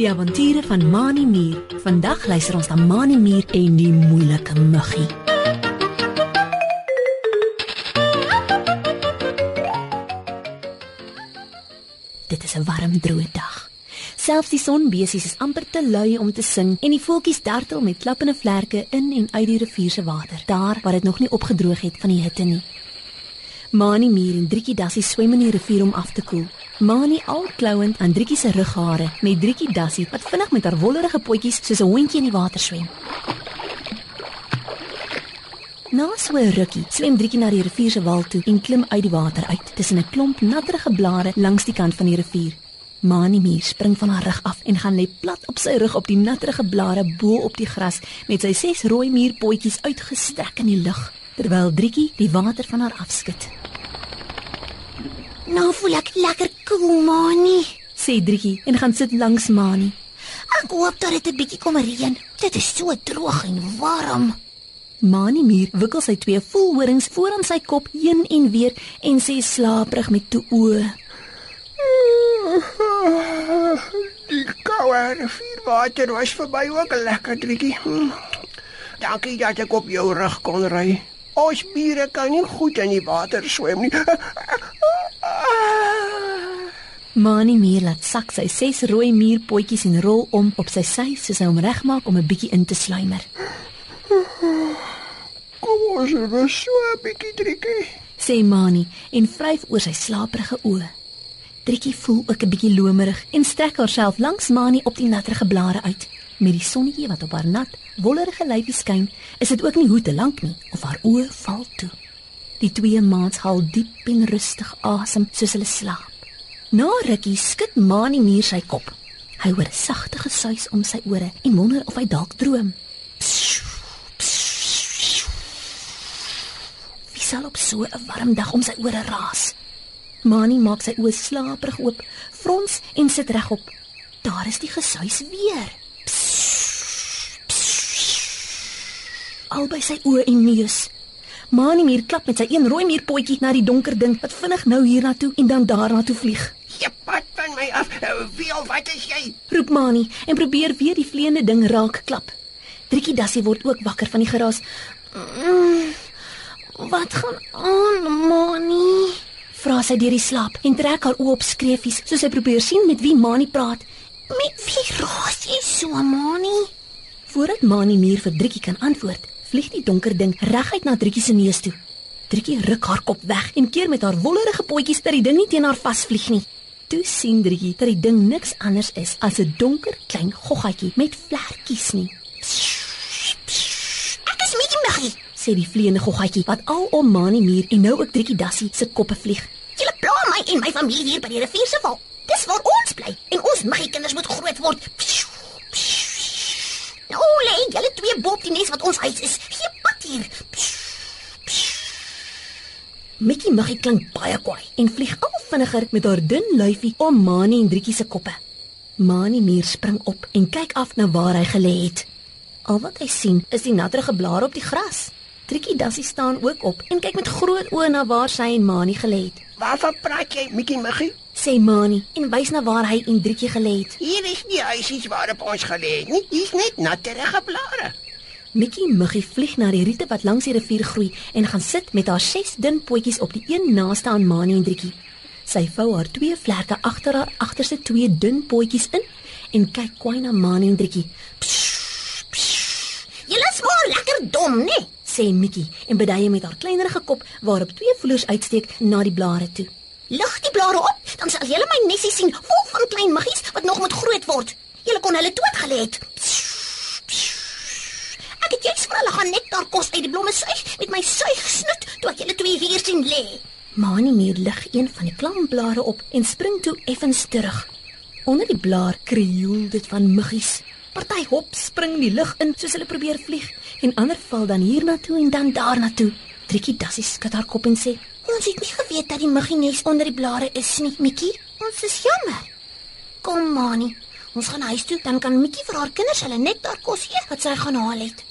Die avonture van Mani Mier. Vandag luister ons na Mani Mier en die moeilike muggie. Dit is 'n warm, droë dag. Selfs die sonbesies is amper te lui om te sing en die voeltjies dartel met klappende vlerke in en uit die rivier se water, daar waar dit nog nie opgedroog het van die hitte nie. Mani Mier en Driekie Dassie swem in die rivier om af te koel. Mani al klouend aan Driekie se rughare met Driekie Dassie wat vinnig met haar wollerige potjies soos 'n hondjie in die water swem. Na so 'n rukkie swem Driekie na die rivier se wal toe en klim uit die water uit tussen 'n klomp natterige blare langs die kant van die rivier. Mani Mier spring van haar rug af en gaan lê plat op sy rug op die natterige blare bo op die gras met sy ses rooi muurpotjies uitgestrek in die lug terwyl Driekie die water van haar afskud. Nou voel ek lekker koel, Mani. Sê Driekie en gaan sit langs Mani. Ek hoop dat dit 'n bietjie kom reën. Dit is so droog en warm. Mani Mier wikkel sy twee voelhorings voor aan sy kop heen en weer en sê slaaprig met toe oë. Die koue rivierwater was vir my ook lekker driekie. Dankie dat ek op jou rug kon ry. Ons bure kan nie goed in die water swem nie. Mani Mier laat sak sy ses rooi muurpotjies en rol om op sy sy soos hy hom regmaak om 'n bietjie in te sluimer. Kom ons rus so 'n bietjie driekie. Sê Mani en vryf oor sy slaperige oë. Driekie voel ook 'n bietjie lomerig en strek haarself langs Mani op die natterige blare uit. Met die sonnetjie wat op haar nat, wollerige lyfie skyn, is dit ook nie hoe te lank nie of haar oë val toe. Die twee maats haal diep en rustig asem soos hulle slaap. Na rukkie skud Mani Mier sy kop. Hy hoor sagte gesuis om sy ore en wonder of hy dalk droom. Wie sal op so 'n warm dag om sy ore raas? Mani maak sy oë slaperig oop, frons en sit regop. Daar is die gesuis weer. Albei sy oë en neus. Mani Mier klap met sy een rooi muurpotjie na die donker ding wat vinnig nou hiernatoe en dan daarna toe vlieg. Jy pat van my af. Wie of wat is jy? Roep Mani en probeer weer die vleiende ding raak klap. Driekie Dassie word ook wakker van die geraas. Mm, wat gaan aan, Mani? Vra sy deur die slaap en trek haar oë op skreefies soos sy probeer sien met wie Mani praat. Met wie raas jy so, Mani? Voordat Mani Mier vir Driekie kan antwoord, vlieg die donker ding reguit na Driekie se neus toe. Driekie ruk haar kop weg en keer met haar wollerige potjies dat die ding nie teen haar vasvlieg nie. Toe sien Driekie dat die ding niks anders is as 'n donker klein goggatjie met vlekkies nie. Ek is Mickey Muggie. Sê die vleiende goggatjie wat al om Mani Mier en nou ook Driekie Dassie se koppe vlieg. Julle pla my en my familie hier by die rivier se val. Dis waar ons bly en ons Muggie kinders moet groot word. Nou lê julle twee bo op die nes wat ons huis is. Gee pad hier. Mickey Muggie klink baie kwaai en vlieg al vinniger met haar dun lyfie om Mani en Driekie se koppe. Mani Mier spring op en kyk af na waar hy gelê het. Al wat hy sien is die natterige blare op die gras. Driekie Dassie staan ook op en kyk met groot oë na waar sy en Mani gelê het. Waarvan praat jy, Mikkie Muggie? Sê Mani en wys na waar hy en Driekie gelê het. Hier is nie huisies waarop ons gelê het nie. Hier's net natterige blare. Mickey Muggie vlieg na die riete wat langs die rivier groei en gaan sit met haar ses dun potjies op die een naaste aan Mani en Driekie. Sy vou haar twee vlerke agter haar agterste twee dun potjies in en kyk kwaai na Mani en Driekie. Julle is maar lekker dom, né? Sê Mickey en beduie met haar kleinerige kop waarop twee voelers uitsteek na die blare toe. Lig die blare op, dan sal julle my nesie sien vol van klein muggies wat nog moet groot word. Julle kon hulle doodgelê het. Ek het jous vir hulle gaan nektar kos uit die blomme suig met my suigsnoet toe ek julle twee hier sien lê. Mani Mier lig een van die klamblare op en spring toe effens terug. Onder die blaar krioel dit van muggies. Party hop spring die lug in soos hulle probeer vlieg en ander val dan hiernatoe en dan daarnatoe. Trikkie Dassie skud haar kop en sê: Ons het nie geweet dat die muggies onder die blare is nie, Mikkie. Ons is jammer. Kom, Mani. Ons gaan huis toe, dan kan Mikkie vir haar kinders hulle nektar kos gee wat sy gaan haal het.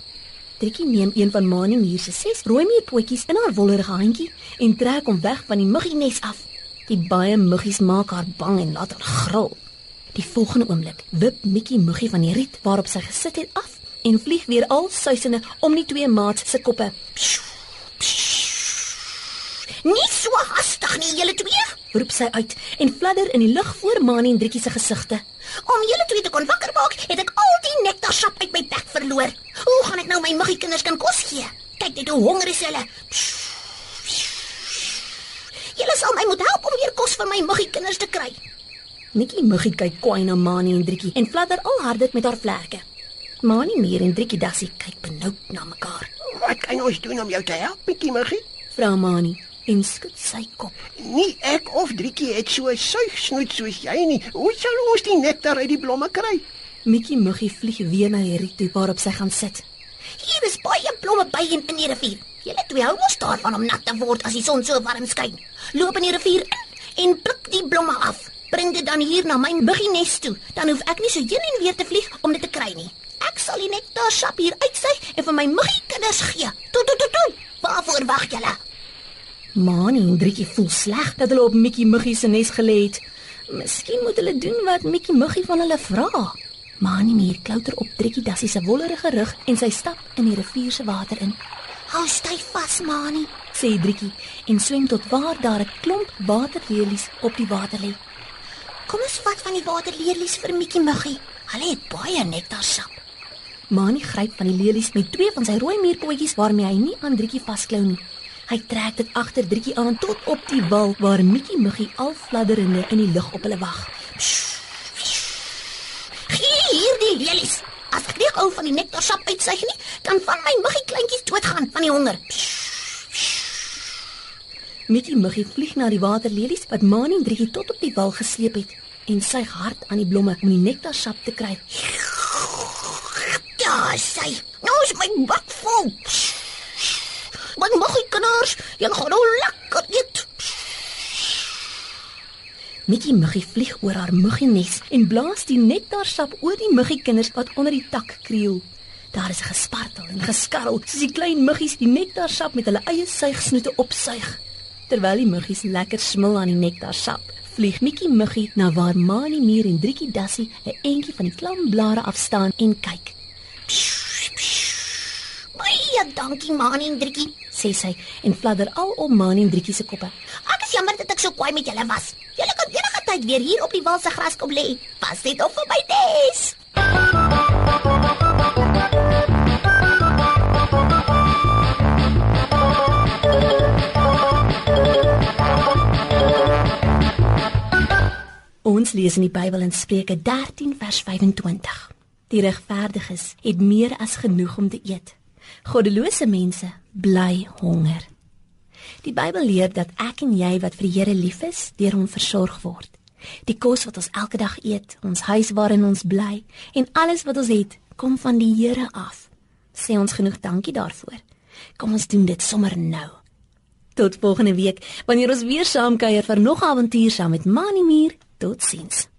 Trikkie neem een van Mani Mier se ses rooi meerpotjies in haar wollerige handjie en trek hom weg van die muggies af. Die baie muggies maak haar bang en laat haar gril. Die volgende oomblik wip Mikkie muggie van die riet waarop sy gesit het af en vlieg weer al suisende om die twee maats se koppe. Nie so hastig nie, julle twee. Roep sy uit en fladder in die lug voor Mani en Driekie se gesigte. Om julle twee te kon wakker maak, het ek al die nektarsap uit my bek verloor. Hoe gaan ek nou my muggie kinders kan kos gee? Kyk net hoe honger is hulle. Julle sal my moet help om weer kos vir my muggie kinders te kry. Mikkie muggie kyk kwaai na Mani en Driekie en fladder al harder met haar vlerke. Mani meer en Driekie dassie kyk benoud na mekaar. Wat kan ons doen om jou te help, bietjie Muggie? Vra Mani en skud sy kop. Nie ek of Driekie het so 'n suigsnoet soos jy nie. Hoe sal ons die nektar uit die blomme kry? Mikkie muggie vlieg weer na riet toe waarop sy gaan sit. Hier is baie blomme by in die rivier. Julle twee hou mos daarvan om nat te word as die son so warm skyn. Loop in die rivier in en pluk die blomme af. Bring dit dan hier na my muggies toe. Dan hoef ek nie so heen en weer te vlieg om dit te kry nie. Ek sal die nektarsap hier uitsuig en vir my muggie kinders gee. Toe toe toe toe. Waarvoor wag julle? Mani en Driekie voel sleg dat hulle op Mikkie muggie se nes gelê het. Miskien moet hulle doen wat Mikkie muggie van hulle vra. Mani meer klouter op Driekie dassie se wollerige rug en sy stap in die rivier se water in. Hou styf vas, Mani. Sê Driekie en swem tot waar daar 'n klomp waterlelies op die water lê. Kom ons vat van die waterleerlies vir Mikkie muggie. Hulle het baie nektarsap. Mani gryp van die lelies met twee van sy rooi muurpotjies waarmee hy nie aan Driekie vasklou nie. Hy trek dit agter Driekie aan tot op die wal waar Mikkie muggie al fladderende in die lug op hulle wag. Gee hier die lelies. As ek nie gou van die nektarsap uitsuig nie, kan van my muggie kleintjies doodgaan van die honger. Mikkie muggie vlieg na die waterlelies wat Mani en Driekie tot op die wal gesleep het en suig hard aan die blomme om die nektarsap te kry. Ja, sy. Nou is my bak vol. My muggie kinders, julle gaan nou lekker eet. Mikkie muggie vlieg oor haar muggienes en blaas die nektarsap oor die muggiekinders wat onder die tak kriel. Daar is gespartel en geskarrel soos die klein muggies die nektarsap met hulle eie suigsnoete opsuig. Terwyl die muggies lekker smil aan die nektarsap, vlieg Mikkie muggie na waar Mani Mier en Driekie Dassie 'n entjie van die klamblare af staan en kyk. Baie dankie, Mani en Driekie. Sê sy en fladder al om Mani en Driekie se koppe. Ek is jammer dat ek so kwaai met julle was. Julle kan enige tyd weer hier op die wal se gras kom lê. Pas net op vir my nes. Ons lees in die Bybel in Spreuke 13 vers 25. Die regverdiges het meer as genoeg om te eet. Goddelose mense bly honger. Die Bybel leer dat ek en jy wat vir die Here lief is, deur hom versorg word. Die kos wat ons elke dag eet, ons huis waarin ons bly en alles wat ons het, kom van die Here af. Sê ons genoeg dankie daarvoor. Kom ons doen dit sommer nou. Tot volgende week wanneer ons weer saam kuier vir nog avontuur saam met Mani Mier. Totsiens.